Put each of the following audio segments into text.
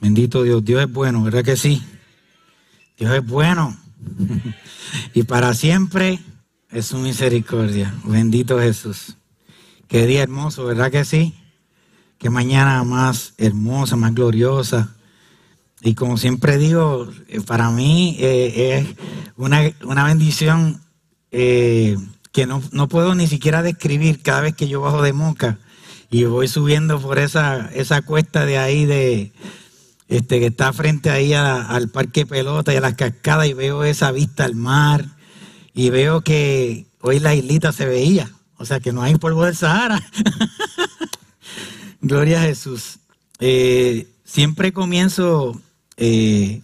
Bendito Dios, Dios es bueno, ¿verdad que sí? Dios es bueno. y para siempre es su misericordia. Bendito Jesús. Qué día hermoso, ¿verdad que sí? Qué mañana más hermosa, más gloriosa. Y como siempre digo, eh, para mí eh, es una, bendición eh, que no, no, puedo ni siquiera describir cada vez que yo bajo de Moca y voy subiendo por esa, esa cuesta de ahí de, este, que está frente ahí al parque pelota y a las cascadas y veo esa vista al mar y veo que hoy la islita se veía, o sea que no hay polvo del Sahara. Gloria a Jesús. Eh, siempre comienzo eh,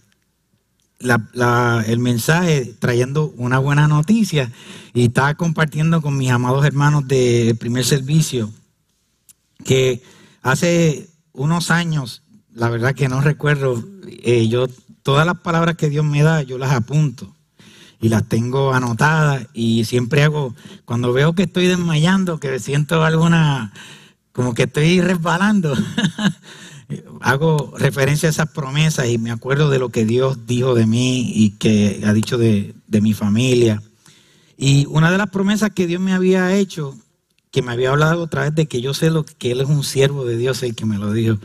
el mensaje trayendo una buena noticia y estaba compartiendo con mis amados hermanos del primer servicio que hace unos años la verdad que no recuerdo. Eh, yo, todas las palabras que Dios me da, yo las apunto y las tengo anotadas y siempre hago, cuando veo que estoy desmayando, que siento alguna, como que estoy resbalando, hago referencia a esas promesas y me acuerdo de lo que Dios dijo de mí y que ha dicho de, mi familia. Y una de las promesas que Dios me había hecho, que me había hablado otra vez de que yo sé lo que Él es un siervo de Dios, el que me lo dijo.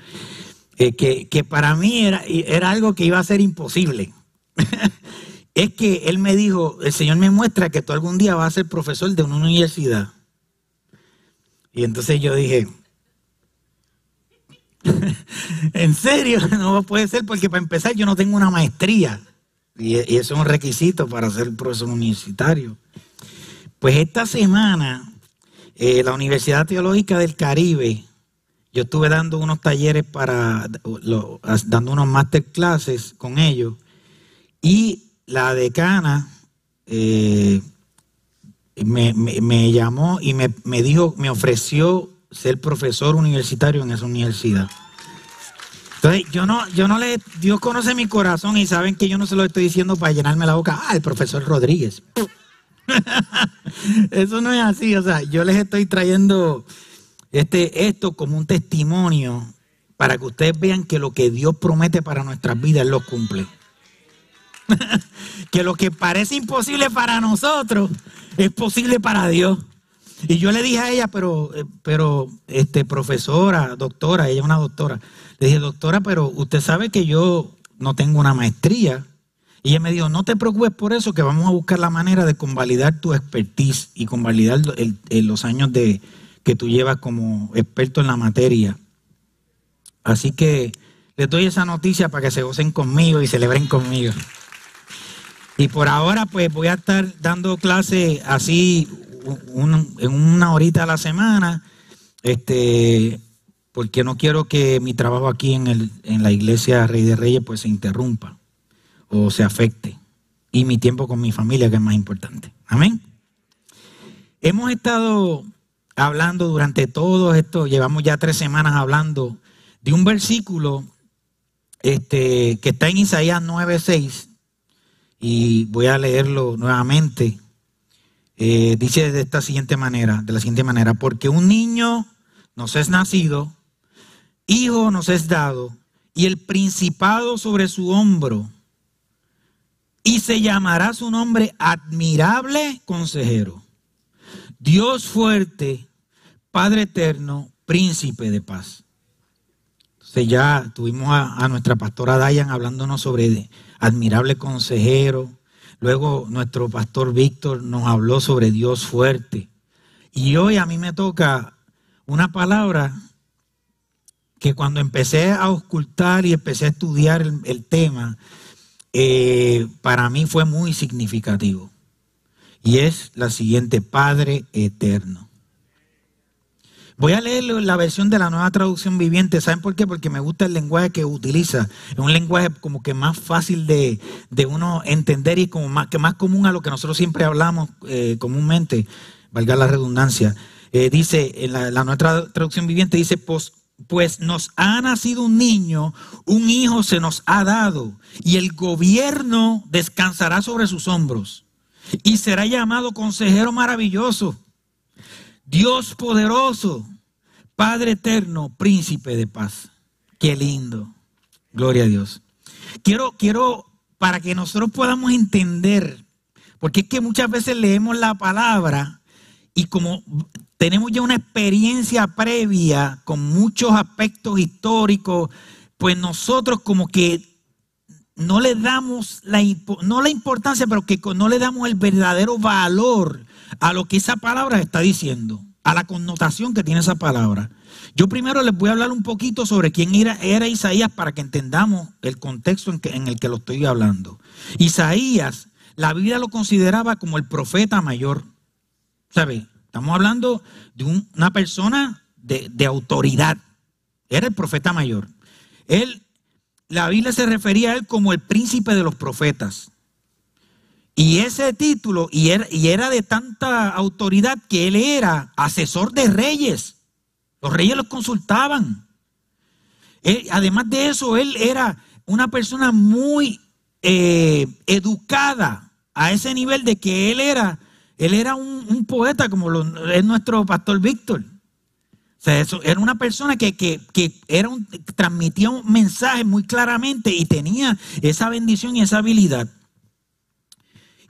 Eh, que, para mí era, era algo que iba a ser imposible. es que él me dijo, el Señor me muestra que tú algún día vas a ser profesor de una universidad. Y entonces yo dije, en serio, no puede ser porque para empezar yo no tengo una maestría. Y, eso es un requisito para ser profesor universitario. Pues esta semana, eh, la Universidad Teológica del Caribe yo estuve dando unos talleres para, dando unos masterclasses con ellos. Y la decana eh, me, llamó y me, dijo, me ofreció ser profesor universitario en esa universidad. Entonces, yo no, yo no le, Dios conoce mi corazón y saben que yo no se lo estoy diciendo para llenarme la boca. Ah, el profesor Rodríguez. Eso no es así, o sea, yo les estoy trayendo este, esto como un testimonio para que ustedes vean que lo que Dios promete para nuestras vidas lo cumple. que lo que parece imposible para nosotros es posible para Dios. Y yo le dije a ella, pero, eh, pero, este, profesora, doctora, ella es una doctora. Le dije, doctora, pero usted sabe que yo no tengo una maestría. Y ella me dijo, no te preocupes por eso, que vamos a buscar la manera de convalidar tu expertise y convalidar los años de, que tú llevas como experto en la materia. Así que les doy esa noticia para que se gocen conmigo y celebren conmigo. Y por ahora pues voy a estar dando clases así en una horita a la semana, este, porque no quiero que mi trabajo aquí en, el, en la iglesia Rey de Reyes pues se interrumpa o se afecte. Y mi tiempo con mi familia que es más importante. Amén. Hemos estado hablando durante todo esto, llevamos ya tres semanas hablando de un versículo este, que está en Isaías 9:6 y voy a leerlo nuevamente. Eh, dice de esta siguiente manera, de la siguiente manera, porque un niño nos es nacido, hijo nos es dado, y el principado sobre su hombro, y se llamará su nombre admirable consejero, Dios fuerte, Padre eterno, príncipe de paz. Entonces ya tuvimos a, nuestra pastora Dayan hablándonos sobre admirable consejero. Luego nuestro pastor Víctor nos habló sobre Dios fuerte. Y hoy a mí me toca una palabra que cuando empecé a ocultar y empecé a estudiar el, tema, eh, para mí fue muy significativo. Y es la siguiente, Padre eterno. Voy a leer la versión de la nueva traducción viviente. ¿Saben por qué? Porque me gusta el lenguaje que utiliza. Es un lenguaje como que más fácil de, uno entender y como más, que más común a lo que nosotros siempre hablamos eh, comúnmente, valga la redundancia. Eh, dice, en la, la, nueva traducción viviente dice, pues, pues nos ha nacido un niño, un hijo se nos ha dado, y el gobierno descansará sobre sus hombros, y será llamado consejero maravilloso Dios poderoso, Padre eterno, príncipe de paz. Qué lindo. Gloria a Dios. Quiero, quiero, para que nosotros podamos entender, porque es que muchas veces leemos la palabra y como tenemos ya una experiencia previa con muchos aspectos históricos, pues nosotros como que no le damos la, no la importancia, pero que no le damos el verdadero valor a lo que esa palabra está diciendo, a la connotación que tiene esa palabra. Yo primero les voy a hablar un poquito sobre quién era, Isaías para que entendamos el contexto en, el que lo estoy hablando. Isaías, la Biblia lo consideraba como el profeta mayor. ¿Sabe? Estamos hablando de una persona de, de autoridad. Era el profeta mayor. Él, la Biblia se refería a él como el príncipe de los profetas. Y ese título, y era, de tanta autoridad que él era asesor de reyes. Los reyes los consultaban. además de eso, él era una persona muy eh, educada a ese nivel de que él era, él era un, poeta como es nuestro pastor Víctor. O sea, eso, era una persona que, era un, transmitía un mensaje muy claramente y tenía esa bendición y esa habilidad.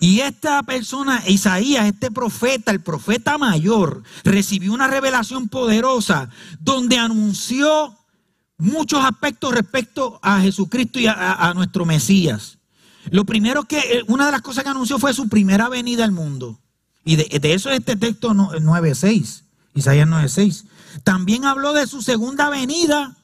Y esta persona, Isaías, este profeta, el profeta mayor, recibió una revelación poderosa donde anunció muchos aspectos respecto a Jesucristo y a, nuestro Mesías. Lo primero que, eh, una de las cosas que anunció fue su primera venida al mundo. Y de, eso es este texto 9.6, Isaías 9.6. También habló de su segunda venida,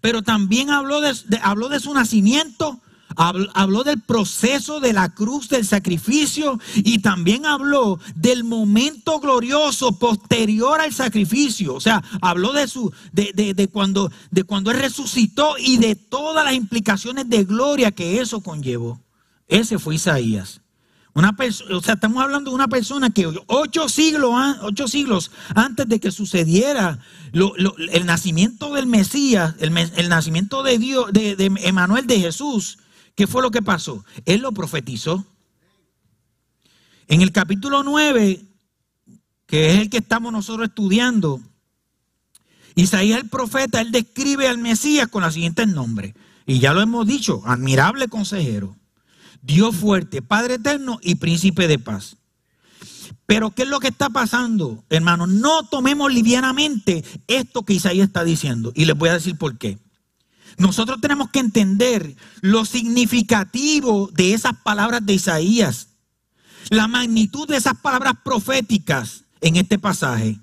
pero también habló de, habló de su nacimiento, Habló del proceso de la cruz, del sacrificio y también habló del momento glorioso posterior al sacrificio. O sea, habló de su, de, cuando, de cuando él resucitó y de todas las implicaciones de gloria que eso conllevó. Ese fue Isaías. Una o sea, estamos hablando de una persona que ocho siglos, ocho siglos antes de que sucediera el nacimiento del Mesías, el, nacimiento de Dios, de, de Emanuel, de Jesús, ¿Qué fue lo que pasó? Él lo profetizó. En el capítulo 9, que es el que estamos nosotros estudiando, Isaías el profeta, él describe al Mesías con los siguientes nombres. Y ya lo hemos dicho, admirable consejero, Dios fuerte, Padre eterno y príncipe de paz. Pero ¿qué es lo que está pasando, hermanos? No tomemos livianamente esto que Isaías está diciendo. Y les voy a decir por qué. Nosotros tenemos que entender lo significativo de esas palabras de Isaías, la magnitud de esas palabras proféticas en este pasaje.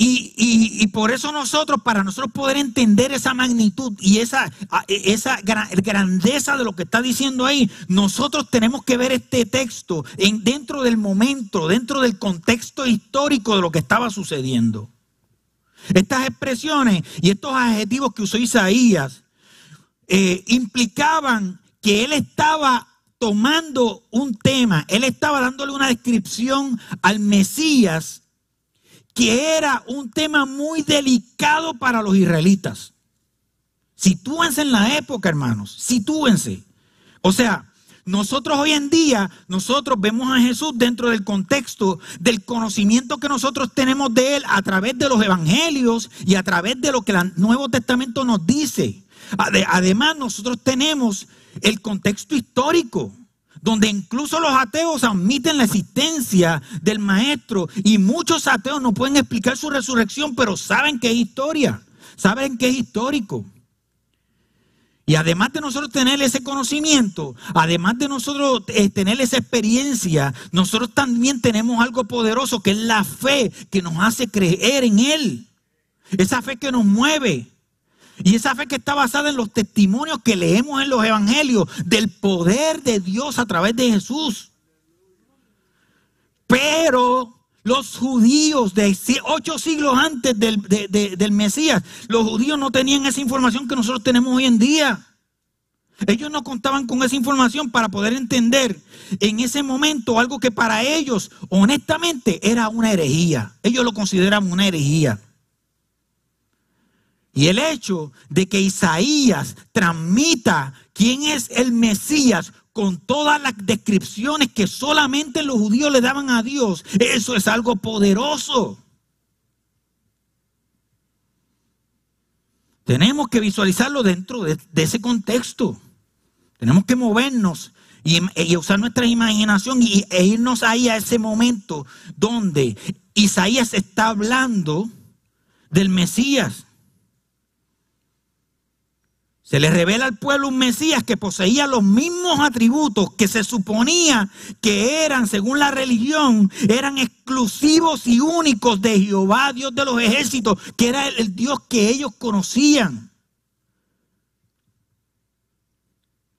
Y, por eso nosotros, para nosotros poder entender esa magnitud y esa, esa grandeza de lo que está diciendo ahí, nosotros tenemos que ver este texto en, dentro del momento, dentro del contexto histórico de lo que estaba sucediendo. Estas expresiones y estos adjetivos que usó Isaías eh, implicaban que él estaba tomando un tema, él estaba dándole una descripción al Mesías que era un tema muy delicado para los israelitas. Sitúense en la época, hermanos, sitúense. O sea, nosotros hoy en día, nosotros vemos a Jesús dentro del contexto del conocimiento que nosotros tenemos de Él a través de los evangelios y a través de lo que el Nuevo Testamento nos dice. Además, nosotros tenemos el contexto histórico, donde incluso los ateos admiten la existencia del Maestro y muchos ateos no pueden explicar su resurrección, pero saben que es historia, saben que es histórico. Y además de nosotros tener ese conocimiento, además de nosotros eh, tener esa experiencia, nosotros también tenemos algo poderoso que es la fe que nos hace creer en Él. Esa fe que nos mueve. Y esa fe que está basada en los testimonios que leemos en los evangelios del poder de Dios a través de Jesús. Pero los judíos de ocho siglos antes del, del, Mesías, los judíos no tenían esa información que nosotros tenemos hoy en día. Ellos no contaban con esa información para poder entender en ese momento algo que para ellos, honestamente, era una herejía. Ellos lo consideran una herejía. Y el hecho de que Isaías transmita quién es el Mesías con todas las descripciones que solamente los judíos le daban a Dios, eso es algo poderoso. Tenemos que visualizarlo dentro de, ese contexto. Tenemos que movernos y, usar nuestra imaginación y, e irnos ahí a ese momento donde Isaías está hablando del Mesías. Se le revela al pueblo un Mesías que poseía los mismos atributos que se suponía que eran, según la religión, eran exclusivos y únicos de Jehová, Dios de los ejércitos, que era el, Dios que ellos conocían.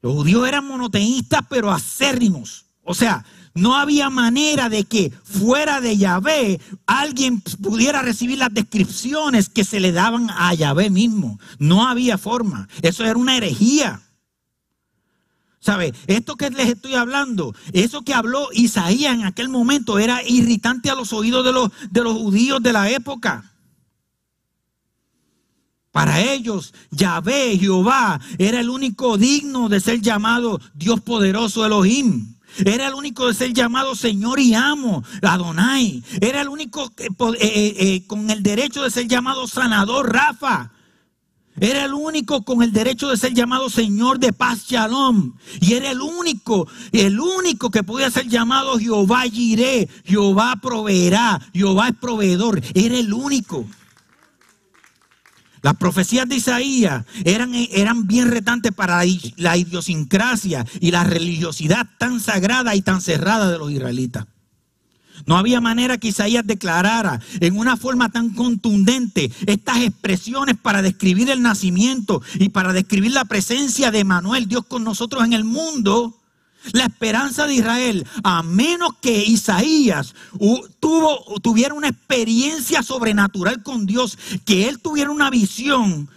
Los judíos eran monoteístas, pero acérrimos. O sea, no había manera de que fuera de Yahvé alguien pudiera recibir las descripciones que se le daban a Yahvé mismo. No había forma. Eso era una herejía. ¿Sabe? Esto que les estoy hablando, eso que habló Isaías en aquel momento era irritante a los oídos de los, de los judíos de la época. Para ellos, Yahvé, Jehová, era el único digno de ser llamado Dios poderoso Elohim. Era el único de ser llamado Señor y amo, Adonai. Era el único eh, eh, eh, con el derecho de ser llamado sanador, Rafa. Era el único con el derecho de ser llamado Señor de paz, Shalom. Y era el único, el único que podía ser llamado Jehová Jireh, Jehová proveerá, Jehová es proveedor. Era el único. Las profecías de Isaías eran, eran bien retantes para la idiosincrasia y la religiosidad tan sagrada y tan cerrada de los israelitas. No había manera que Isaías declarara en una forma tan contundente estas expresiones para describir el nacimiento y para describir la presencia de Manuel, Dios con nosotros en el mundo, la esperanza de Israel, a menos que Isaías tuvo, tuviera una experiencia sobrenatural con Dios, que él tuviera una visión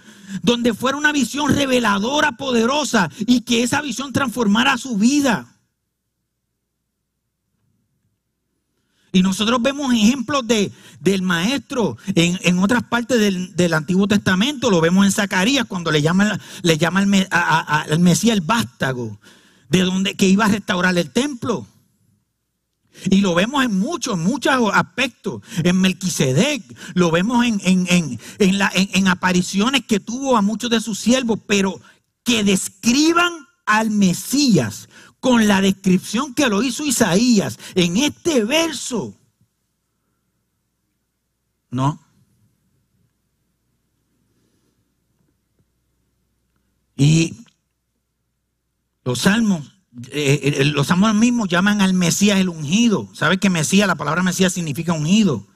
donde fuera una visión reveladora, poderosa, y que esa visión transformara su vida. Y nosotros vemos ejemplos de, del maestro en, otras partes del, Antiguo Testamento. Lo vemos en Zacarías cuando le llama, le llama al Mesías el vástago de donde que iba a restaurar el templo. Y lo vemos en muchos, muchos aspectos. En Melquisedec, lo vemos en, en, en, apariciones que tuvo a muchos de sus siervos, pero que describan al Mesías con la descripción que lo hizo Isaías en este verso. No. Y los salmos, eh, eh, los salmos mismos llaman al Mesías el ungido. ¿Sabe que Mesías, la palabra Mesías significa ungido?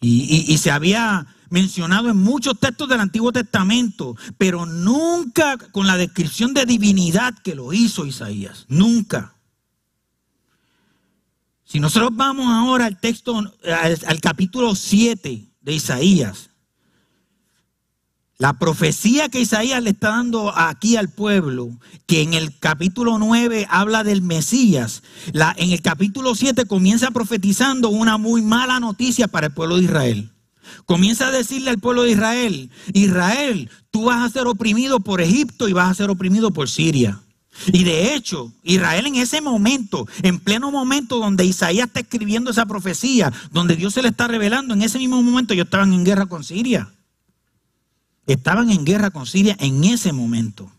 Y, se había mencionado en muchos textos del Antiguo Testamento, pero nunca con la descripción de divinidad que lo hizo Isaías. Nunca. Si nosotros vamos ahora al texto, al capítulo 7 de Isaías, la profecía que Isaías le está dando aquí al pueblo, que en el capítulo 9 habla del Mesías, en el capítulo 7 comienza profetizando una muy mala noticia para el pueblo de Israel. Comienza a decirle al pueblo de Israel, Israel, tú vas a ser oprimido por Egipto y vas a ser oprimido por Siria. Y de hecho, Israel en ese momento, en pleno momento donde Isaías está escribiendo esa profecía, donde Dios se le está revelando, en ese mismo momento ellos estaban en guerra con Siria. Estaban en guerra con Siria en ese momento.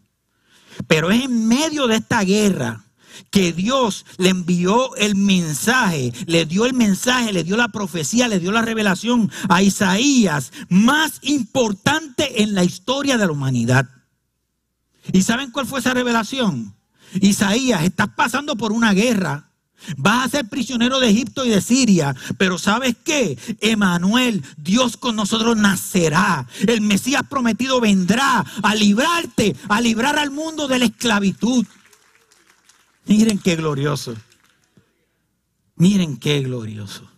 Pero es en medio de esta guerra que Dios le envió el mensaje, le dio el mensaje, le dio la profecía, le dio la revelación a Isaías más importante en la historia de la humanidad. ¿Y saben cuál fue esa revelación? Isaías, estás pasando por una guerra Vas a ser prisionero de Egipto y de Siria, pero ¿sabes qué? Emanuel, Dios con nosotros nacerá. El Mesías prometido vendrá a librarte, a librar al mundo de la esclavitud. Miren qué glorioso. Miren qué glorioso.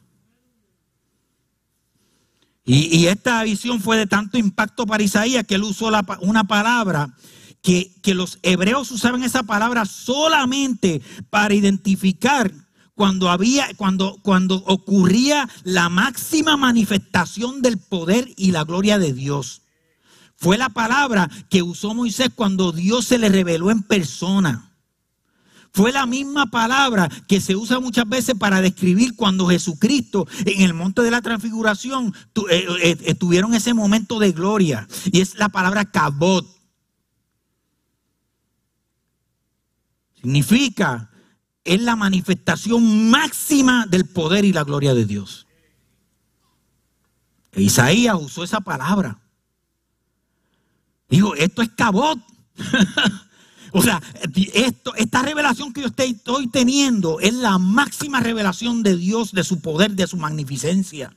Y, esta visión fue de tanto impacto para Isaías que él usó una palabra que, los hebreos usaban esa palabra solamente para identificar cuando había, cuando, cuando ocurría la máxima manifestación del poder y la gloria de Dios. Fue la palabra que usó Moisés cuando Dios se le reveló en persona. Fue la misma palabra que se usa muchas veces para describir cuando Jesucristo en el monte de la transfiguración eh, eh, tuvieron ese momento de gloria. Y es la palabra cabot. Significa, es la manifestación máxima del poder y la gloria de Dios. E Isaías usó esa palabra. Dijo, esto es cabot. O sea, esto, esta revelación que yo estoy, teniendo es la máxima revelación de Dios, de su poder, de su magnificencia.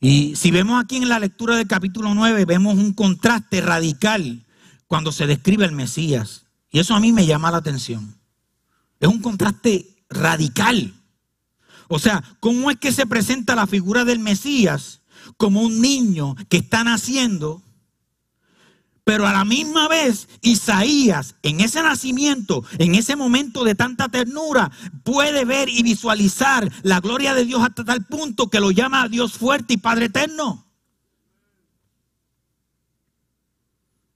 Y si vemos aquí en la lectura del capítulo 9, vemos un contraste radical cuando se describe el Mesías. Y eso a mí me llama la atención. Es un contraste radical. O sea, ¿cómo es que se presenta la figura del Mesías como un niño que está naciendo? Pero a la misma vez, Isaías, en ese nacimiento, en ese momento de tanta ternura, puede ver y visualizar la gloria de Dios hasta tal punto que lo llama Dios fuerte y Padre eterno.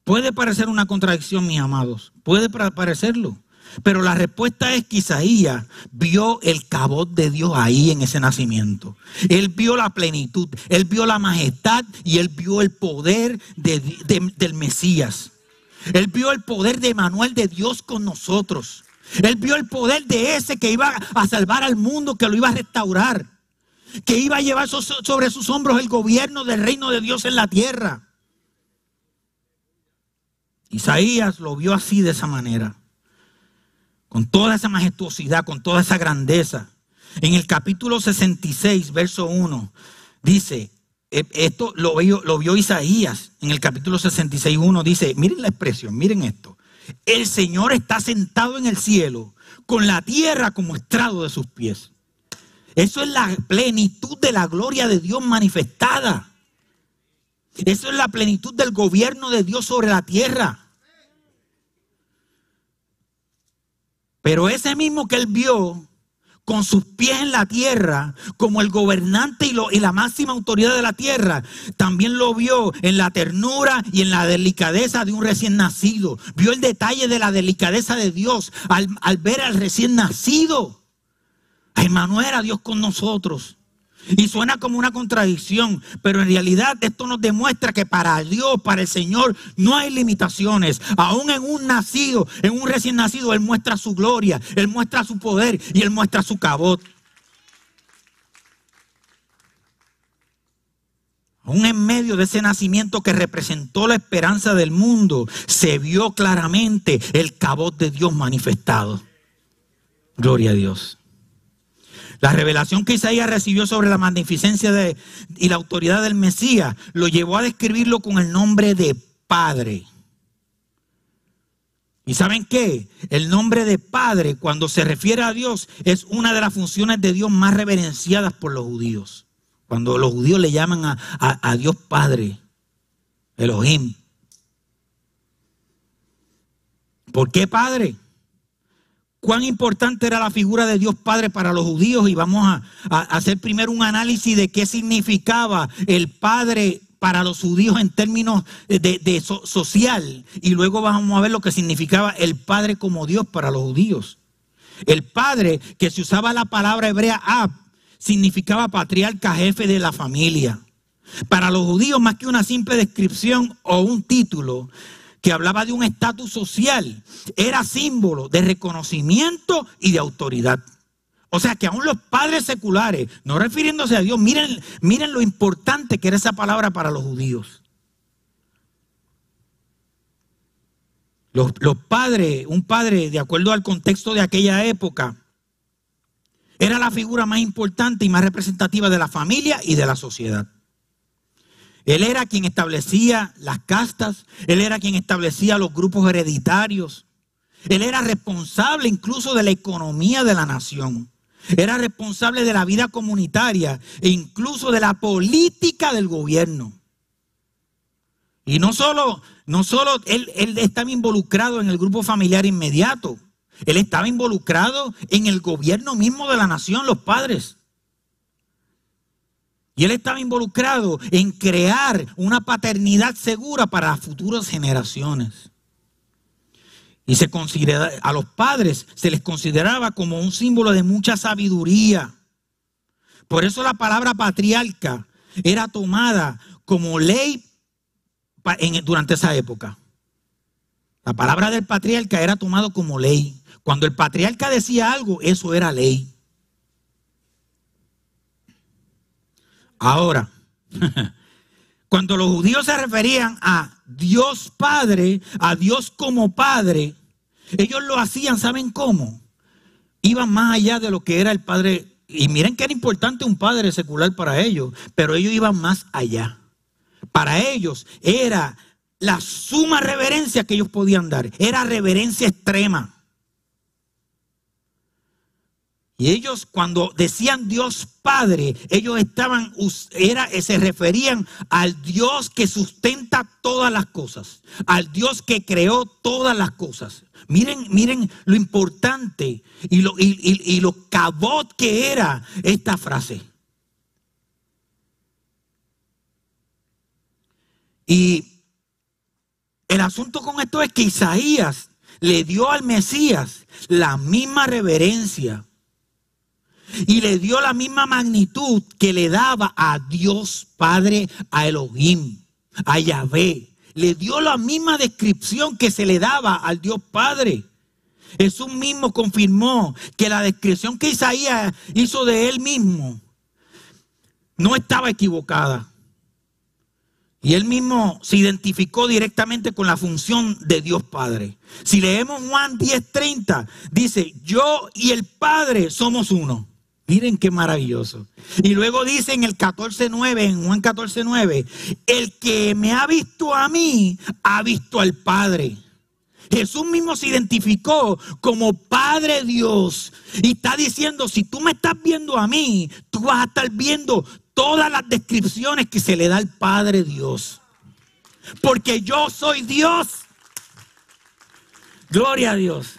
Puede parecer una contradicción, mis amados. Puede parecerlo. Pero la respuesta es que Isaías vio el cabot de Dios ahí en ese nacimiento. Él vio la plenitud, él vio la majestad y él vio el poder del Mesías. Él vio el poder de Manuel de Dios con nosotros. Él vio el poder de ese que iba a salvar al mundo, que lo iba a restaurar, que iba a llevar sobre sus hombros el gobierno del reino de Dios en la tierra. Isaías lo vio así de esa manera con toda esa majestuosidad, con toda esa grandeza. En el capítulo 66, verso 1, dice, eh, esto lo vio, lo vio Isaías en el capítulo 66, 1, dice, miren la expresión, miren esto. El Señor está sentado en el cielo con la tierra como estrado de sus pies. Eso es la plenitud de la gloria de Dios manifestada. Eso es la plenitud del gobierno de Dios sobre la tierra. Pero ese mismo que él vio con sus pies en la tierra, como el gobernante y, y, la máxima autoridad de la tierra, también lo vio en la ternura y en la delicadeza de un recién nacido. Vio el detalle de la delicadeza de Dios al, ver al recién nacido. A Emanuel, a Dios con nosotros. Y suena como una contradicción, pero en realidad esto nos demuestra que para Dios, para el Señor, no hay limitaciones. Aún en un nacido, en un recién nacido, Él muestra su gloria, Él muestra su poder y Él muestra su cabot. Aún en medio de ese nacimiento que representó la esperanza del mundo, se vio claramente el cabot de Dios manifestado. Gloria a Dios. La revelación que Isaías recibió sobre la magnificencia de, y la autoridad del Mesías lo llevó a describirlo con el nombre de Padre. ¿Y saben qué? El nombre de Padre, cuando se refiere a Dios, es una de las funciones de Dios más reverenciadas por los judíos. Cuando los judíos le llaman a, a Dios Padre, Elohim. ¿Por qué Padre? Cuán importante era la figura de Dios Padre para los judíos y vamos a, hacer primero un análisis de qué significaba el Padre para los judíos en términos de, social y luego vamos a ver lo que significaba el Padre como Dios para los judíos. El Padre, que se usaba la palabra hebrea Ab, significaba patriarca, jefe de la familia. Para los judíos, más que una simple descripción o un título, que hablaba de un estatus social, era símbolo de reconocimiento y de autoridad. O sea que aún los padres seculares, no refiriéndose a Dios, miren, miren lo importante que era esa palabra para los judíos. Los, los padres, un padre, de acuerdo al contexto de aquella época, era la figura más importante y más representativa de la familia y de la sociedad. Él era quien establecía las castas, él era quien establecía los grupos hereditarios. Él era responsable incluso de la economía de la nación. Era responsable de la vida comunitaria e incluso de la política del gobierno. Y no solo, no solo él, él estaba involucrado en el grupo familiar inmediato, él estaba involucrado en el gobierno mismo de la nación, los padres. Y él estaba involucrado en crear una paternidad segura para futuras generaciones. Y se considera, a los padres se les consideraba como un símbolo de mucha sabiduría. Por eso la palabra patriarca era tomada como ley durante esa época. La palabra del patriarca era tomado como ley. Cuando el patriarca decía algo, eso era ley. Ahora, cuando los judíos se referían a Dios Padre, a Dios como Padre, ellos lo hacían, ¿saben cómo? Iban más allá de lo que era el Padre. Y miren que era importante un Padre secular para ellos, pero ellos iban más allá. Para ellos era la suma reverencia que ellos podían dar, era reverencia extrema. Y ellos cuando decían Dios Padre, ellos estaban, era, se referían al Dios que sustenta todas las cosas, al Dios que creó todas las cosas. Miren, miren lo importante y lo, y, lo cabot que era esta frase. Y el asunto con esto es que Isaías le dio al Mesías la misma reverencia y le dio la misma magnitud que le daba a Dios Padre, a Elohim, a Yahvé. Le dio la misma descripción que se le daba al Dios Padre. Jesús mismo confirmó que la descripción que Isaías hizo de él mismo no estaba equivocada. Y él mismo se identificó directamente con la función de Dios Padre. Si leemos Juan 10:30, dice, yo y el Padre somos uno. Miren qué maravilloso. Y luego dice en el 14.9, en Juan 14.9, el que me ha visto a mí, ha visto al Padre. Jesús mismo se identificó como Padre Dios y está diciendo, si tú me estás viendo a mí, tú vas a estar viendo todas las descripciones que se le da al Padre Dios. Porque yo soy Dios. Gloria a Dios.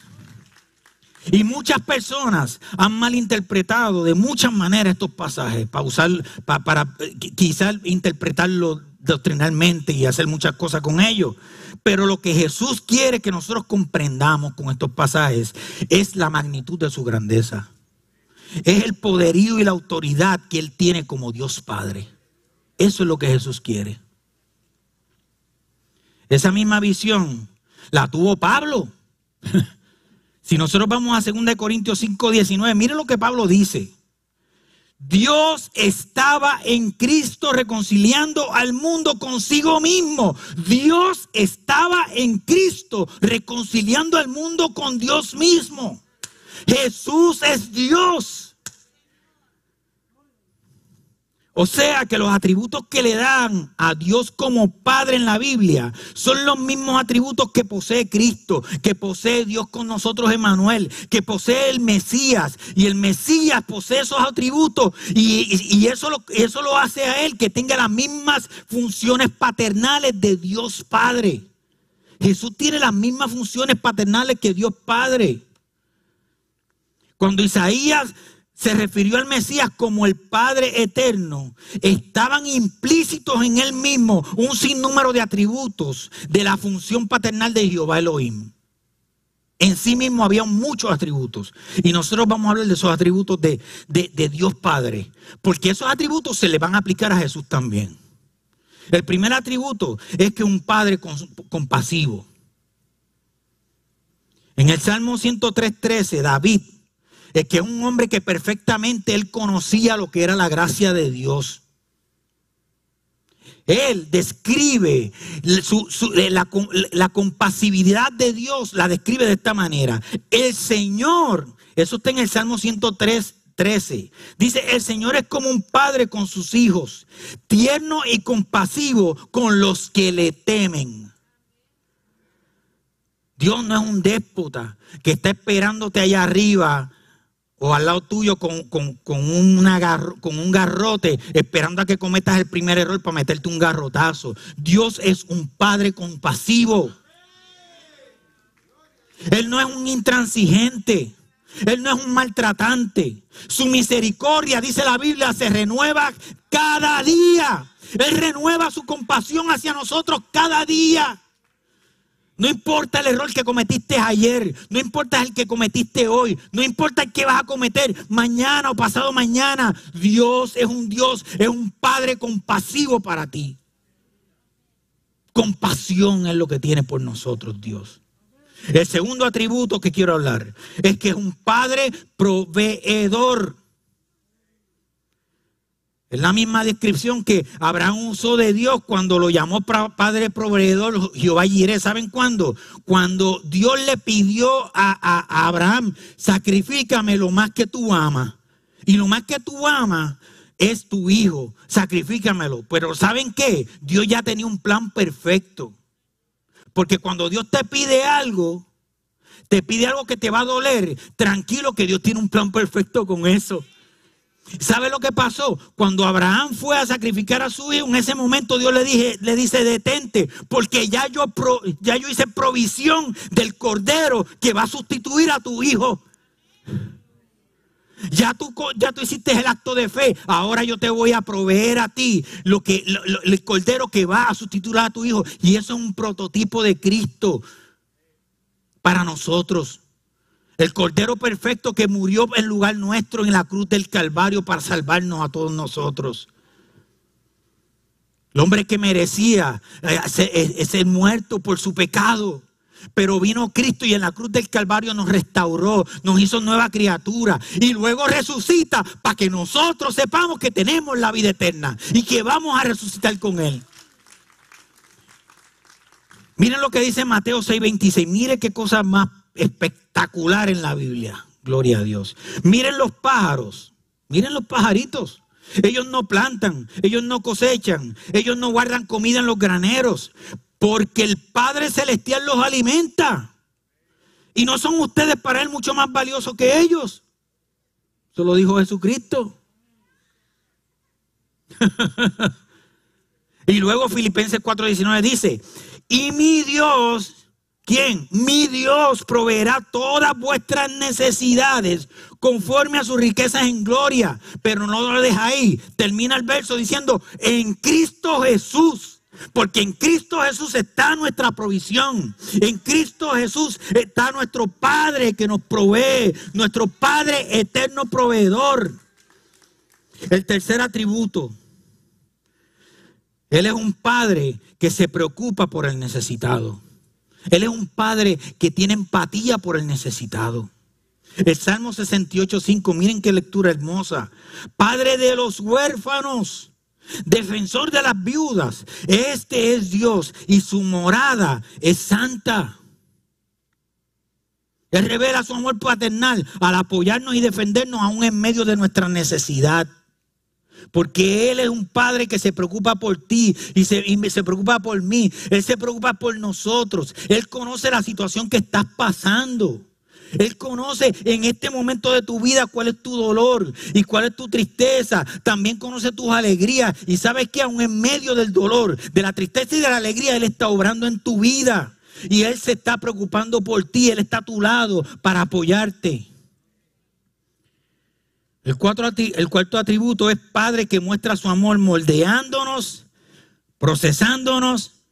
Y muchas personas han malinterpretado de muchas maneras estos pasajes para usar, para, quizás interpretarlo doctrinalmente y hacer muchas cosas con ellos. Pero lo que Jesús quiere que nosotros comprendamos con estos pasajes es la magnitud de su grandeza. Es el poderío y la autoridad que Él tiene como Dios Padre. Eso es lo que Jesús quiere. Esa misma visión la tuvo Pablo. Si nosotros vamos a 2 Corintios 5, 19, miren lo que Pablo dice. Dios estaba en Cristo reconciliando al mundo consigo mismo. Dios estaba en Cristo reconciliando al mundo con Dios mismo. Jesús es Dios. O sea que los atributos que le dan a Dios como Padre en la Biblia son los mismos atributos que posee Cristo, que posee Dios con nosotros Emanuel, que posee el Mesías. Y el Mesías posee esos atributos y, eso, eso lo hace a él que tenga las mismas funciones paternales de Dios Padre. Jesús tiene las mismas funciones paternales que Dios Padre. Cuando Isaías se refirió al Mesías como el Padre eterno, estaban implícitos en él mismo un sinnúmero de atributos de la función paternal de Jehová Elohim. En sí mismo había muchos atributos. Y nosotros vamos a hablar de esos atributos de, Dios Padre. Porque esos atributos se le van a aplicar a Jesús también. El primer atributo es que un Padre compasivo. En el Salmo 103.13, David es que un hombre que perfectamente él conocía lo que era la gracia de Dios. Él describe eh, la, la, compasividad de Dios, la describe de esta manera. El Señor, eso está en el Salmo 103, 13. Dice, el Señor es como un padre con sus hijos, tierno y compasivo con los que le temen. Dios no es un déspota que está esperándote allá arriba o al lado tuyo con, con, un garrote, esperando a que cometas el primer error para meterte un garrotazo. Dios es un Padre compasivo. Él no es un intransigente. Él no es un maltratante. Su misericordia, dice la Biblia, se renueva cada día. Él renueva su compasión hacia nosotros cada día. No importa el error que cometiste ayer, no importa el que cometiste hoy, no importa el que vas a cometer mañana o pasado mañana. Dios es un Dios, es un Padre compasivo para ti. Compasión es lo que tiene por nosotros Dios. El segundo atributo que quiero hablar es que es un Padre proveedor. Es la misma descripción que Abraham usó de Dios cuando lo llamó Padre Proveedor Jehová Jireh. ¿Saben cuándo? Cuando Dios le pidió a, Abraham, sacrifícame lo más que tú amas. Y lo más que tú amas es tu hijo, sacrifícamelo. Pero ¿saben qué? Dios ya tenía un plan perfecto. Porque cuando Dios te pide algo, te pide algo que te va a doler, tranquilo que Dios tiene un plan perfecto con eso. ¿Sabe lo que pasó? Cuando Abraham fue a sacrificar a su hijo, en ese momento Dios le, dije, le dice, detente, porque ya yo, ya yo hice provisión del cordero que va a sustituir a tu hijo. Ya tú, ya tú hiciste el acto de fe. Ahora yo te voy a proveer a ti lo que, el cordero que va a sustituir a tu hijo. Y eso es un prototipo de Cristo para nosotros. El Cordero Perfecto que murió en lugar nuestro en la cruz del Calvario para salvarnos a todos nosotros. El hombre que merecía eh, ser muerto por su pecado. Pero vino Cristo y en la cruz del Calvario nos restauró, nos hizo nueva criatura y luego resucita para que nosotros sepamos que tenemos la vida eterna y que vamos a resucitar con Él. Miren lo que dice Mateo 6:26. Mire qué cosa más espectacular en la Biblia. Gloria a Dios. Miren los pájaros. Miren los pajaritos. Ellos no plantan, ellos no cosechan, ellos no guardan comida en los graneros, porque el Padre Celestial los alimenta. Y no son ustedes para Él mucho más valiosos que ellos. Eso lo dijo Jesucristo. y luego Filipenses 4:19 dice, y mi Dios ¿Quién? Mi Dios proveerá todas vuestras necesidades conforme a sus riquezas en gloria. Pero no lo deja ahí. Termina el verso diciendo, en Cristo Jesús. Porque en Cristo Jesús está nuestra provisión. En Cristo Jesús está nuestro Padre que nos provee. Nuestro Padre eterno proveedor. El tercer atributo. Él es un Padre que se preocupa por el necesitado. Él es un padre que tiene empatía por el necesitado. El Salmo 68, 5, miren qué lectura hermosa. Padre de los huérfanos, defensor de las viudas. Este es Dios y su morada es santa. Él revela su amor paternal al apoyarnos y defendernos aún en medio de nuestra necesidad. Porque Él es un Padre que se preocupa por ti y se, preocupa por mí. Él se preocupa por nosotros. Él conoce la situación que estás pasando. Él conoce en este momento de tu vida cuál es tu dolor y cuál es tu tristeza. También conoce tus alegrías. Y sabes que aún en medio del dolor, de la tristeza y de la alegría, Él está obrando en tu vida. Y Él se está preocupando por ti. Él está a tu lado para apoyarte. El, cuarto atributo es Padre que muestra su amor moldeándonos, procesándonos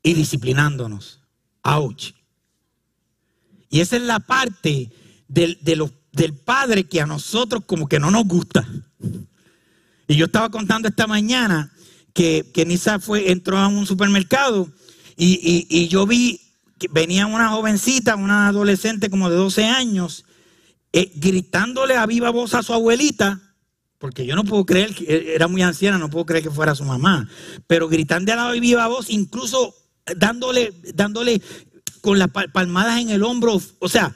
y disciplinándonos. ¡Auch! Y esa es la parte del, del Padre que a nosotros como que no nos gusta. Y yo estaba contando esta mañana que, que Nisa fue, entró a un supermercado y, y yo vi que venía una jovencita, una adolescente como de 12 años, eh, gritándole a viva voz a su abuelita, porque yo no puedo creer que era muy anciana, no puedo creer que fuera su mamá, pero gritando a viva voz, incluso dándole, dándole con las palmadas en el hombro, o sea,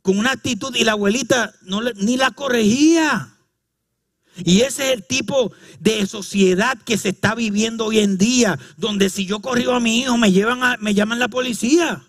con una actitud y la abuelita no ni la corregía. Y ese es el tipo de sociedad que se está viviendo hoy en día, donde si yo corrijo a mi hijo me llevan a, me llaman la policía.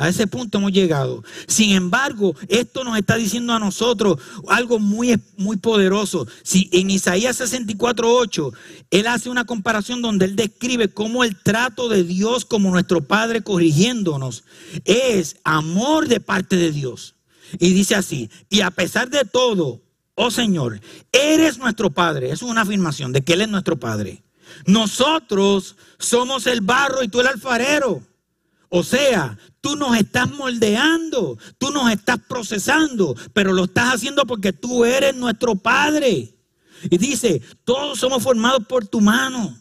A ese punto hemos llegado. Sin embargo, esto nos está diciendo a nosotros algo muy, muy poderoso. Si en Isaías 64:8, él hace una comparación donde él describe cómo el trato de Dios como nuestro Padre corrigiéndonos es amor de parte de Dios. Y dice así, y a pesar de todo, oh Señor, eres nuestro Padre. Es una afirmación de que Él es nuestro Padre. Nosotros somos el barro y tú el alfarero. O sea, tú nos estás moldeando, tú nos estás procesando, pero lo estás haciendo porque tú eres nuestro Padre. Y dice, todos somos formados por tu mano.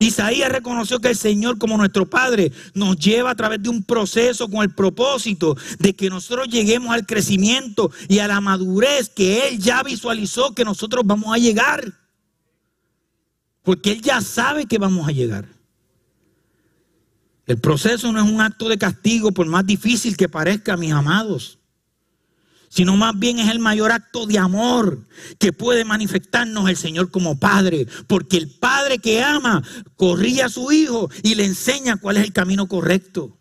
Isaías reconoció que el Señor como nuestro Padre nos lleva a través de un proceso con el propósito de que nosotros lleguemos al crecimiento y a la madurez que Él ya visualizó que nosotros vamos a llegar. Porque Él ya sabe que vamos a llegar. El proceso no es un acto de castigo, por más difícil que parezca, mis amados, sino más bien es el mayor acto de amor que puede manifestarnos el Señor como Padre, porque el Padre que ama corría a su Hijo y le enseña cuál es el camino correcto.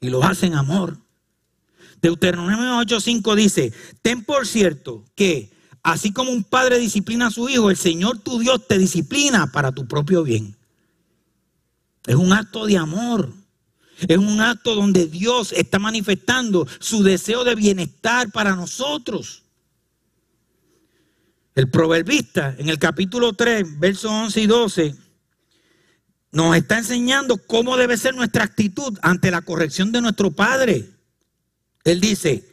Y lo hace en amor. Deuteronomio 8:5 dice, ten por cierto que así como un padre disciplina a su hijo, el Señor tu Dios te disciplina para tu propio bien. Es un acto de amor. Es un acto donde Dios está manifestando su deseo de bienestar para nosotros. El proverbista en el capítulo 3, versos 11 y 12, nos está enseñando cómo debe ser nuestra actitud ante la corrección de nuestro Padre. Él dice,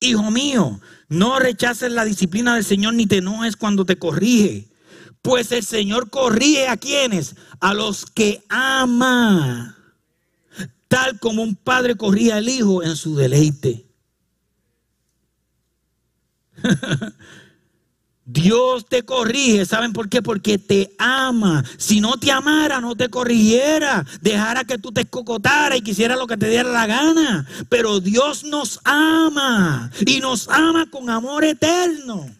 hijo mío, no rechaces la disciplina del Señor ni te enojes cuando te corrige pues el Señor corrige a quienes, a los que ama, tal como un padre corría al hijo en su deleite. Dios te corrige, ¿saben por qué? Porque te ama. Si no te amara, no te corrigiera, dejara que tú te escocotara y quisiera lo que te diera la gana. Pero Dios nos ama y nos ama con amor eterno.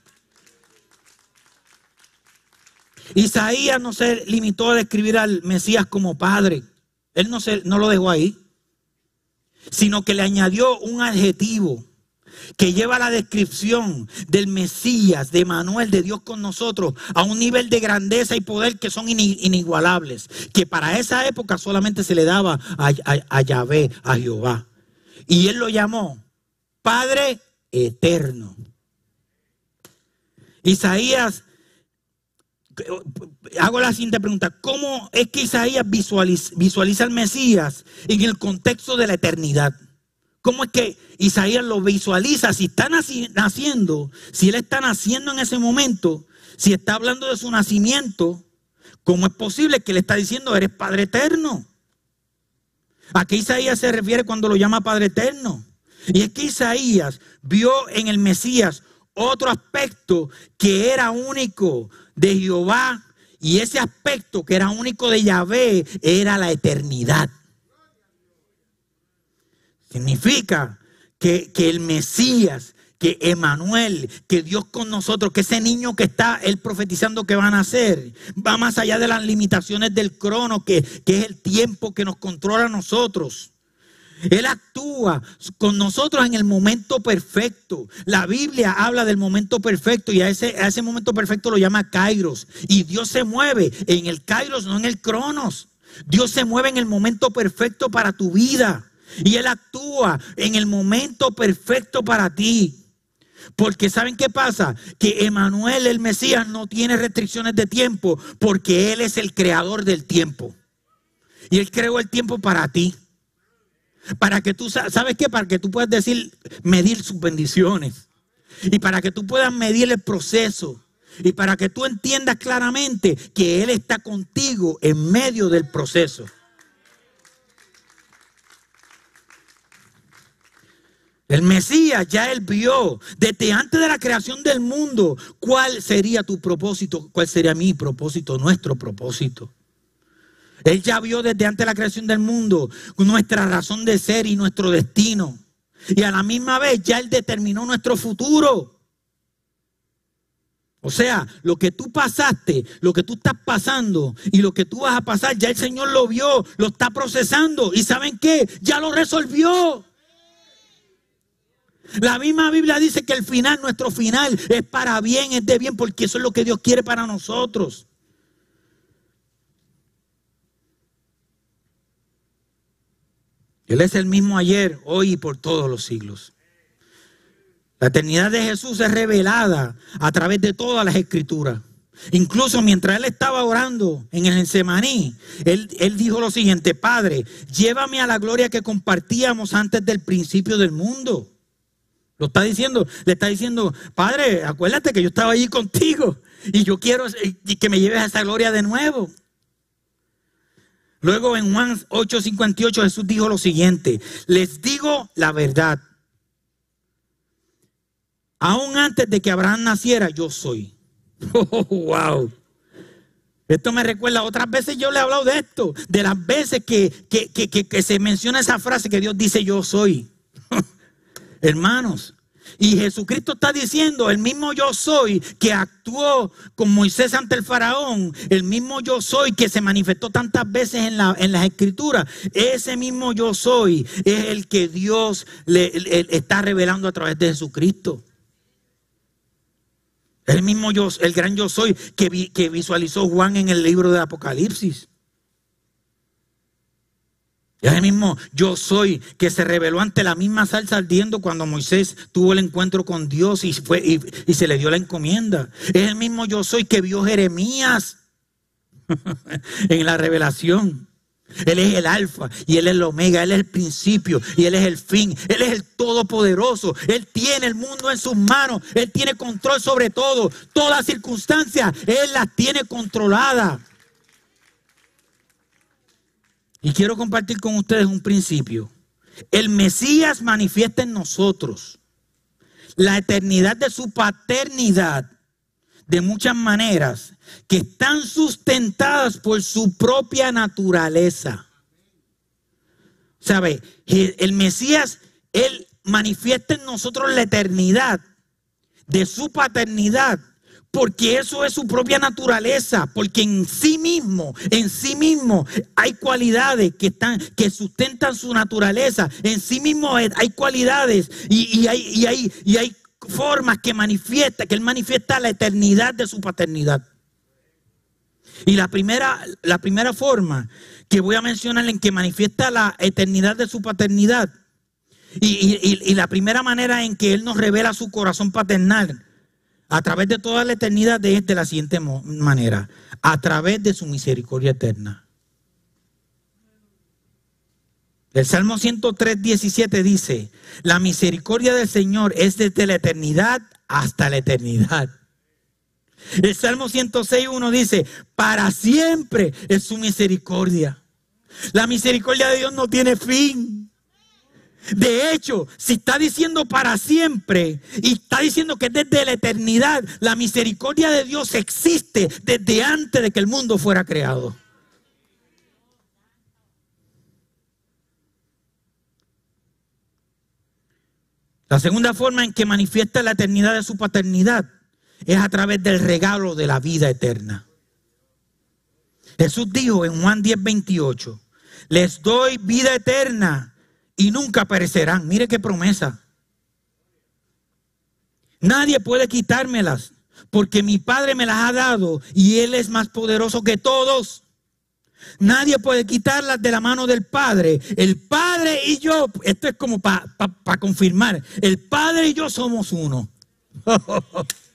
Isaías no se limitó a describir al Mesías como padre. Él no, se, no lo dejó ahí, sino que le añadió un adjetivo que lleva la descripción del Mesías, de Manuel, de Dios con nosotros, a un nivel de grandeza y poder que son inigualables, que para esa época solamente se le daba a, a Yahvé, a Jehová. Y él lo llamó Padre Eterno. Isaías hago la siguiente pregunta. ¿Cómo es que Isaías visualiza, al Mesías en el contexto de la eternidad? ¿Cómo es que Isaías lo visualiza? Si está naciendo, si él está naciendo en ese momento, si está hablando de su nacimiento, ¿cómo es posible que le está diciendo, eres Padre Eterno? ¿A qué Isaías se refiere cuando lo llama Padre Eterno? Y es que Isaías vio en el Mesías otro aspecto que era único de Jehová y ese aspecto que era único de Yahvé era la eternidad. Significa que, que el Mesías, que Emanuel, que Dios con nosotros, que ese niño que está él profetizando que van a nacer, va más allá de las limitaciones del crono, que, que es el tiempo que nos controla a nosotros. Él actúa con nosotros en el momento perfecto. La Biblia habla del momento perfecto y a ese, a ese momento perfecto lo llama Kairos. Y Dios se mueve en el Kairos, no en el Cronos. Dios se mueve en el momento perfecto para tu vida. Y Él actúa en el momento perfecto para ti. Porque ¿saben qué pasa? Que Emanuel, el Mesías, no tiene restricciones de tiempo porque Él es el creador del tiempo. Y Él creó el tiempo para ti. Para que tú, ¿sabes qué? Para que tú puedas decir, medir sus bendiciones. Y para que tú puedas medir el proceso. Y para que tú entiendas claramente que Él está contigo en medio del proceso. El Mesías ya él vio desde antes de la creación del mundo cuál sería tu propósito, cuál sería mi propósito, nuestro propósito. Él ya vio desde antes de la creación del mundo nuestra razón de ser y nuestro destino. Y a la misma vez ya Él determinó nuestro futuro. O sea, lo que tú pasaste, lo que tú estás pasando y lo que tú vas a pasar, ya el Señor lo vio, lo está procesando. ¿Y saben qué? Ya lo resolvió. La misma Biblia dice que el final, nuestro final, es para bien, es de bien, porque eso es lo que Dios quiere para nosotros. Él es el mismo ayer, hoy y por todos los siglos. La eternidad de Jesús es revelada a través de todas las escrituras. Incluso mientras él estaba orando en el Semaní, él, él, dijo lo siguiente, Padre, llévame a la gloria que compartíamos antes del principio del mundo. Lo está diciendo, le está diciendo, Padre, acuérdate que yo estaba allí contigo y yo quiero que me lleves a esa gloria de nuevo. Luego en Juan 8:58 Jesús dijo lo siguiente, les digo la verdad. Aún antes de que Abraham naciera, yo soy. Oh, wow. Esto me recuerda, otras veces yo le he hablado de esto, de las veces que, que se menciona esa frase que Dios dice yo soy. Hermanos, y Jesucristo está diciendo, el mismo yo soy que actuó con Moisés ante el faraón, el mismo yo soy que se manifestó tantas veces en, la, las escrituras, ese mismo yo soy es el que Dios le, está revelando a través de Jesucristo. El mismo yo, el gran yo soy que, que visualizó Juan en el libro de Apocalipsis. Es el mismo yo soy que se reveló ante la misma salsa ardiendo cuando Moisés tuvo el encuentro con Dios y, fue, y, se le dio la encomienda. Es el mismo yo soy que vio Jeremías en la revelación. Él es el alfa y él es el omega, él es el principio y él es el fin, él es el todopoderoso, él tiene el mundo en sus manos, él tiene control sobre todo, todas circunstancias, él las tiene controladas. Y quiero compartir con ustedes un principio. El Mesías manifiesta en nosotros la eternidad de su paternidad de muchas maneras que están sustentadas por su propia naturaleza. ¿Sabe? El Mesías, Él manifiesta en nosotros la eternidad de su paternidad porque eso es su propia naturaleza, porque en sí mismo, en sí mismo hay cualidades que están, que sustentan su naturaleza, en sí mismo hay cualidades y, hay, formas que manifiesta, que él manifiesta la eternidad de su paternidad. Y la primera, la primera forma que voy a mencionar en que manifiesta la eternidad de su paternidad y la primera manera en que Él nos revela su corazón paternal a través de toda la eternidad de, de la siguiente manera, a través de su misericordia eterna. El Salmo 103, 17 dice, la misericordia del Señor es desde la eternidad hasta la eternidad. El Salmo 106, 1 dice, para siempre es su misericordia. La misericordia de Dios no tiene fin. De hecho, si está diciendo para siempre y está diciendo que desde la eternidad la misericordia de Dios existe desde antes de que el mundo fuera creado. La segunda forma en que manifiesta la eternidad de su paternidad es a través del regalo de la vida eterna. Jesús dijo en Juan 10, 28, les doy vida eterna y nunca perecerán. Mire qué promesa. Nadie puede quitármelas porque mi Padre me las ha dado y Él es más poderoso que todos. Nadie puede quitarlas de la mano del Padre. El Padre y yo, esto es como para confirmar, el Padre y yo somos uno.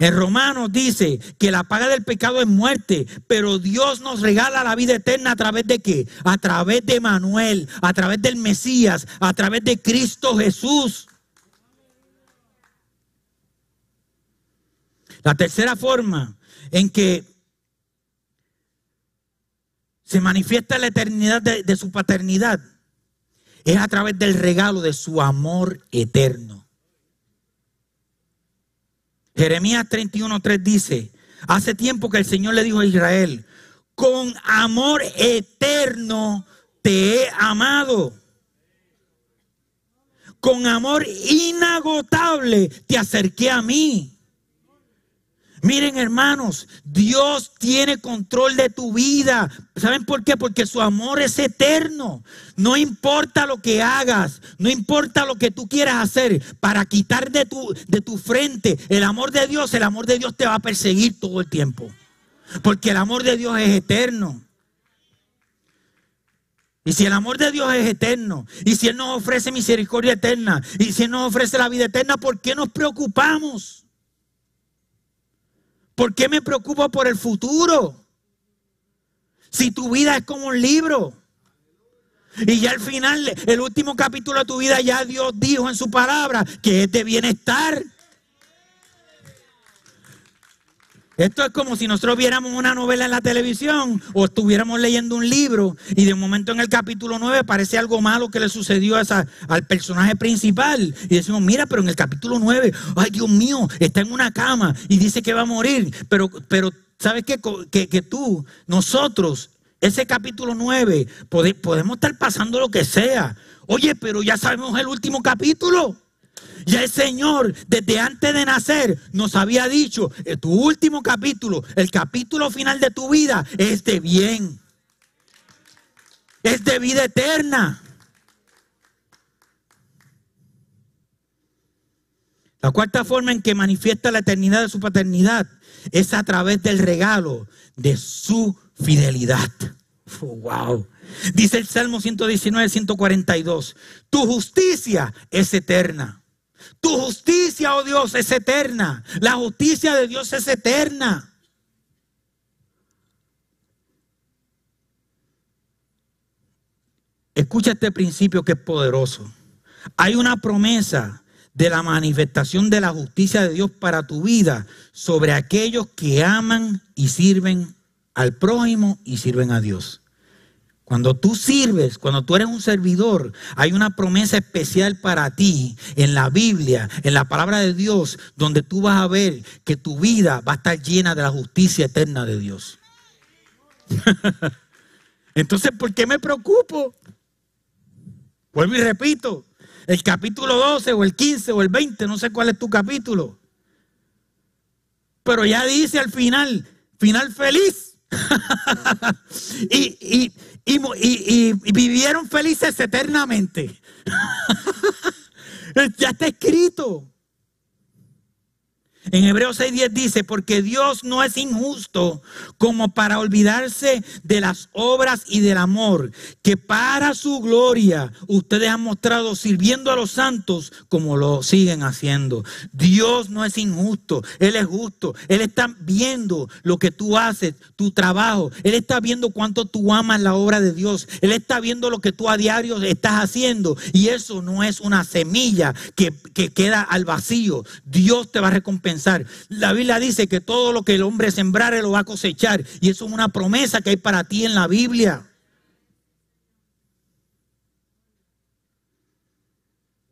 En Romanos dice que la paga del pecado es muerte, pero Dios nos regala la vida eterna a través de qué? A través de Manuel, a través del Mesías, a través de Cristo Jesús. La tercera forma en que se manifiesta la eternidad de, de su paternidad es a través del regalo de su amor eterno. Jeremías 31.3 dice, hace tiempo que el Señor le dijo a Israel, con amor eterno te he amado. con amor inagotable te acerqué a mí. Miren hermanos, Dios tiene control de tu vida. ¿Saben por qué? Porque su amor es eterno. No importa lo que hagas, no importa lo que tú quieras hacer para quitar de tu, de tu frente el amor de Dios, el amor de Dios te va a perseguir todo el tiempo. Porque el amor de Dios es eterno. Y si el amor de Dios es eterno, y si Él nos ofrece misericordia eterna, y si Él nos ofrece la vida eterna, ¿por qué nos preocupamos? ¿Por qué me preocupo por el futuro? Si tu vida es como un libro. Y ya al final, el último capítulo de tu vida, ya Dios dijo en su palabra que es de bienestar. Esto es como si nosotros viéramos una novela en la televisión o estuviéramos leyendo un libro y de momento en el capítulo 9 parece algo malo que le sucedió a esa, al personaje principal. Y decimos, mira, pero en el capítulo 9, ay Dios mío, está en una cama y dice que va a morir. Pero, pero ¿sabes qué? Que, que tú, nosotros, ese capítulo 9, podemos estar pasando lo que sea. Oye, pero ya sabemos el último capítulo. Ya el Señor, desde antes de nacer, nos había dicho, en tu último capítulo, el capítulo final de tu vida, es de bien. Es de vida eterna. La cuarta forma en que manifiesta la eternidad de su paternidad es a través del regalo de su fidelidad. Oh, wow. Dice el Salmo 119, 142. Tu justicia es eterna. Tu justicia, oh Dios, es eterna. La justicia de Dios es eterna. Escucha este principio que es poderoso. Hay una promesa de la manifestación de la justicia de Dios para tu vida sobre aquellos que aman y sirven al prójimo y sirven a Dios. Cuando tú sirves, cuando tú eres un servidor, hay una promesa especial para ti en la Biblia, en la palabra de Dios, donde tú vas a ver que tu vida va a estar llena de la justicia eterna de Dios. Entonces, ¿por qué me preocupo? Vuelvo y repito, el capítulo 12 o el 15 o el 20, no sé cuál es tu capítulo. Pero ya dice al final, final feliz. y, y, vivieron felices eternamente. ya está escrito. En Hebreos 6:10 dice, porque Dios no es injusto como para olvidarse de las obras y del amor que para su gloria ustedes han mostrado sirviendo a los santos como lo siguen haciendo. Dios no es injusto, Él es justo. Él está viendo lo que tú haces, tu trabajo. Él está viendo cuánto tú amas la obra de Dios. Él está viendo lo que tú a diario estás haciendo. Y eso no es una semilla que, que queda al vacío. Dios te va a recompensar la Biblia dice que todo lo que el hombre sembrare lo va a cosechar. Y eso es una promesa que hay para ti en la Biblia.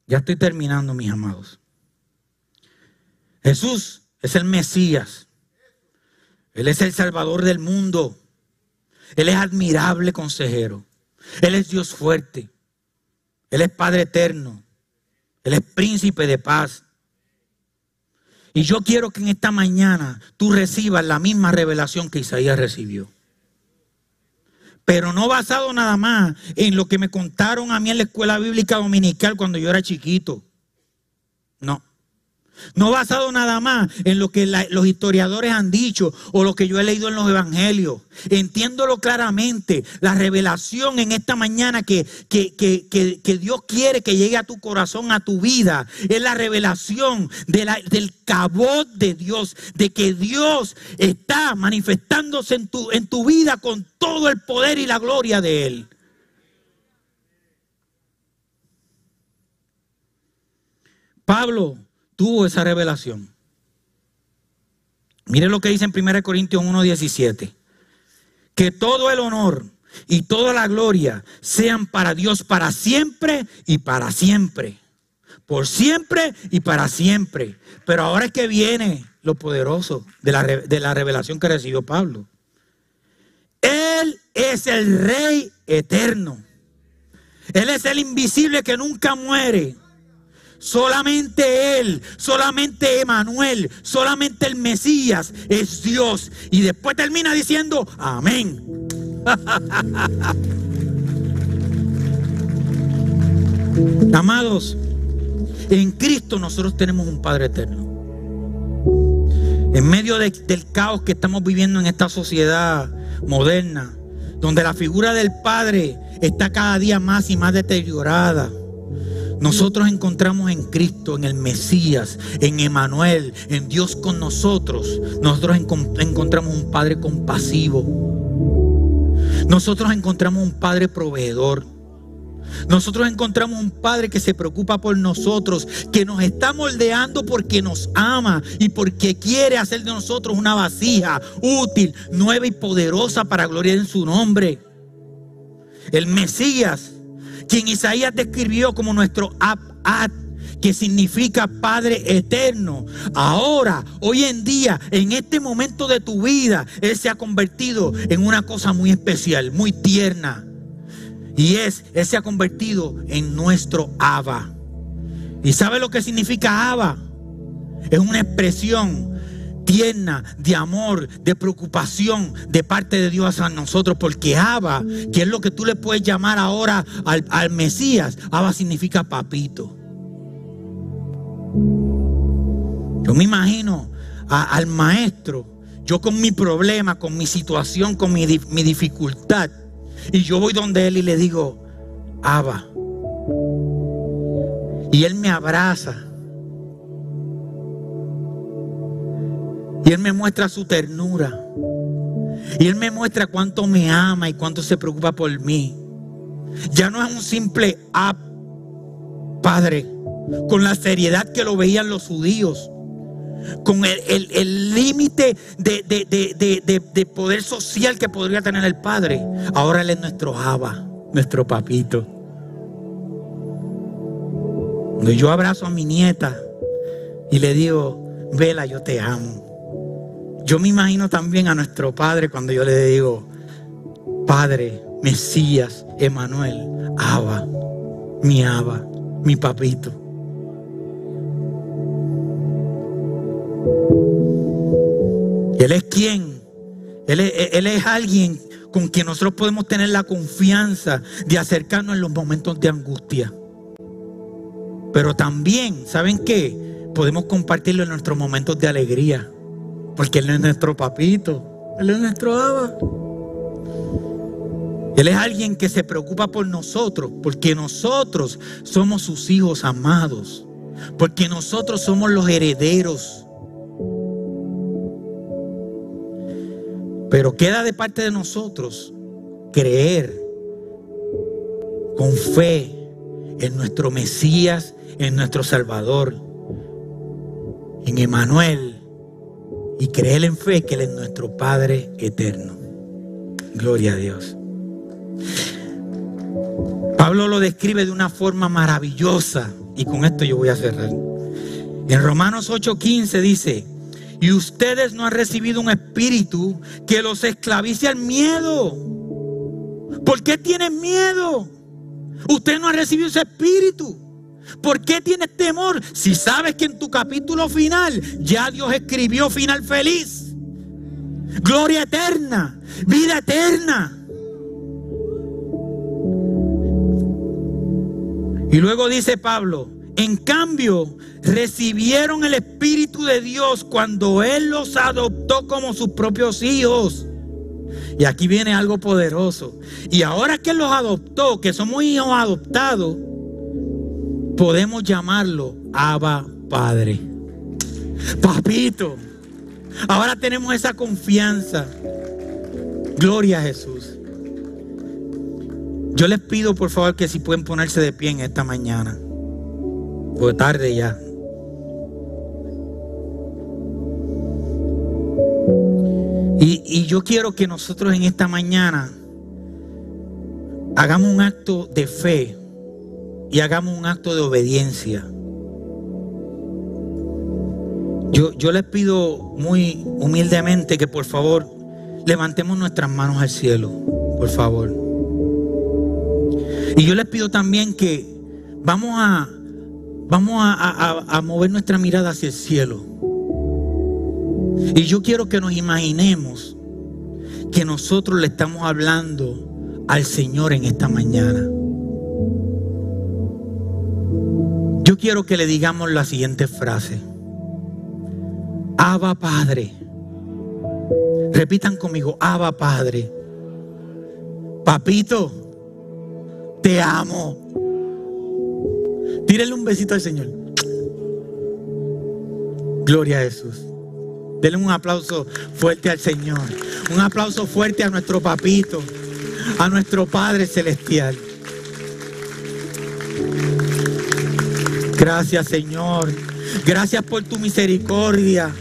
Ya estoy terminando, mis amados. Jesús es el Mesías. Él es el Salvador del mundo. Él es admirable consejero. Él es Dios fuerte. Él es Padre eterno. Él es príncipe de paz. Y yo quiero que en esta mañana tú recibas la misma revelación que Isaías recibió. Pero no basado nada más en lo que me contaron a mí en la escuela bíblica dominical cuando yo era chiquito. No. No basado nada más en lo que los historiadores han dicho o lo que yo he leído en los evangelios. Entiéndolo claramente. La revelación en esta mañana que, que, Dios quiere que llegue a tu corazón, a tu vida, es la revelación del cabot de Dios, de que Dios está manifestándose en tu, en tu vida con todo el poder y la gloria de Él. Pablo tuvo esa revelación. Mire lo que dice en 1 Corintios 1:17. Que todo el honor y toda la gloria sean para Dios para siempre y para siempre. Por siempre y para siempre. Pero ahora es que viene lo poderoso de la, de la revelación que recibió Pablo. Él es el Rey eterno. Él es el invisible que nunca muere Solamente Él, solamente Emanuel, solamente el Mesías es Dios. Y después termina diciendo, amén. Amados, en Cristo nosotros tenemos un Padre eterno. En medio del caos que estamos viviendo en esta sociedad moderna, donde la figura del Padre está cada día más y más deteriorada. Nosotros encontramos en Cristo, en el Mesías, en Emanuel, en Dios con nosotros. Nosotros encontramos un Padre compasivo. Nosotros encontramos un Padre proveedor. Nosotros encontramos un Padre que se preocupa por nosotros, que nos está moldeando porque nos ama y porque quiere hacer de nosotros una vasija útil, nueva y poderosa para gloria en su nombre. El Mesías, quien Isaías describió como nuestro Abad, que significa Padre eterno. Ahora, hoy en día, en este momento de tu vida, Él se ha convertido en una cosa muy especial, muy tierna y es, Él se ha convertido en nuestro Abba. ¿Y sabe lo que significa Abba? Es una expresión tierna de amor, de preocupación de parte de Dios a nosotros, porque Abba, que es lo que tú le puedes llamar ahora al, Mesías, Abba significa papito. Yo me imagino al maestro, yo con mi problema, con mi situación, con mi, mi dificultad, y yo voy donde Él y le digo, Abba. Y Él me abraza. Y Él me muestra su ternura. Y Él me muestra cuánto me ama y cuánto se preocupa por mí. Ya no es un simple ab, Padre, con la seriedad que lo veían los judíos con el límite de, poder social que podría tener el Padre. Ahora Él es nuestro Abba, nuestro papito. Cuando yo abrazo a mi nieta y le digo, Vela, yo te amo. Yo me imagino también a nuestro Padre cuando yo le digo, Padre, Mesías, Emanuel, Abba, mi Abba, mi papito. Él es quien. Él es, alguien con quien nosotros podemos tener la confianza de acercarnos en los momentos de angustia. Pero también, ¿saben qué? Podemos compartirlo en nuestros momentos de alegría. Porque Él es nuestro papito. Él es nuestro aba. Él es alguien que se preocupa por nosotros. Porque nosotros somos sus hijos amados. Porque nosotros somos los herederos Pero queda de parte de nosotros creer con fe en nuestro Mesías, en nuestro Salvador, en Emanuel, y creer en fe que Él es nuestro Padre eterno. Gloria a Dios. Pablo lo describe de una forma maravillosa, y con esto yo voy a cerrar. En Romanos 8:15 dice, y ustedes no han recibido un espíritu que los esclavice al miedo. ¿Por qué tienen miedo? Usted no ha recibido ese espíritu. ¿Por qué tienes temor? Si sabes que en tu capítulo final ya Dios escribió final feliz. Gloria eterna, vida eterna. Y luego dice Pablo, en cambio, recibieron el Espíritu de Dios cuando Él los adoptó como sus propios hijos. Y aquí viene algo poderoso. Y ahora que los adoptó, que somos hijos adoptados, podemos llamarlo Abba Padre. Papito. Ahora tenemos esa confianza. Gloria a Jesús. Yo les pido por favor que si pueden ponerse de pie en esta mañana. Fue tarde ya. Y, y, yo quiero que nosotros en esta mañana hagamos un acto de fe y hagamos un acto de obediencia. Yo, yo les pido muy humildemente que por favor levantemos nuestras manos al cielo, por favor. Y yo les pido también que vamos a Vamos a, mover nuestra mirada hacia el cielo. Y yo quiero que nos imaginemos que nosotros le estamos hablando al Señor en esta mañana. Quiero que le digamos la siguiente frase. Abba Padre. Repitan conmigo, Abba Padre. Papito, te amo. Tírenle un besito al Señor. Gloria a Jesús. Denle un aplauso fuerte al Señor. Un aplauso fuerte a nuestro papito, a nuestro Padre Celestial. Gracias Señor. Gracias por tu misericordia.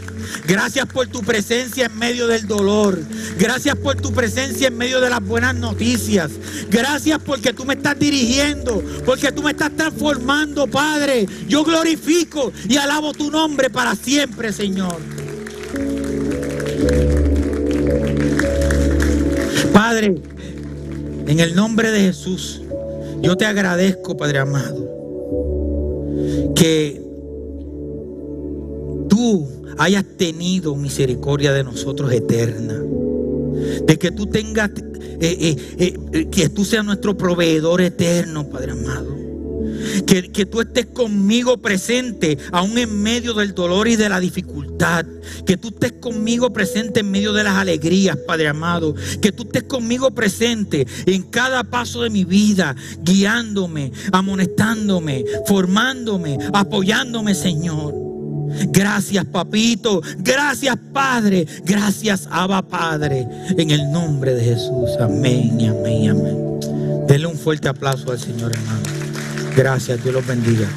Gracias por tu presencia en medio del dolor. Gracias por tu presencia en medio de las buenas noticias. Gracias porque tú me estás dirigiendo, porque tú me estás transformando, Padre. Yo glorifico y alabo tu nombre para siempre, Señor. Padre, en el nombre de Jesús, yo te agradezco, Padre amado, que tú hayas tenido misericordia de nosotros eterna. De que tú tengas, eh, eh, eh, que tú seas nuestro proveedor eterno, Padre amado. Que, tú estés conmigo presente, aún en medio del dolor y de la dificultad. Que tú estés conmigo presente en medio de las alegrías, Padre amado. Que tú estés conmigo presente en cada paso de mi vida, guiándome, amonestándome, formándome, apoyándome, Señor. Gracias, papito. Gracias, Padre. Gracias, Abba, Padre. En el nombre de Jesús. Amén amén amén. Denle un fuerte aplauso al Señor, hermano. Gracias. Dios los bendiga.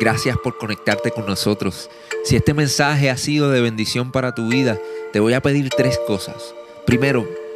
Gracias por conectarte con nosotros. Si este mensaje ha sido de bendición para tu vida, te voy a pedir tres cosas. Primero,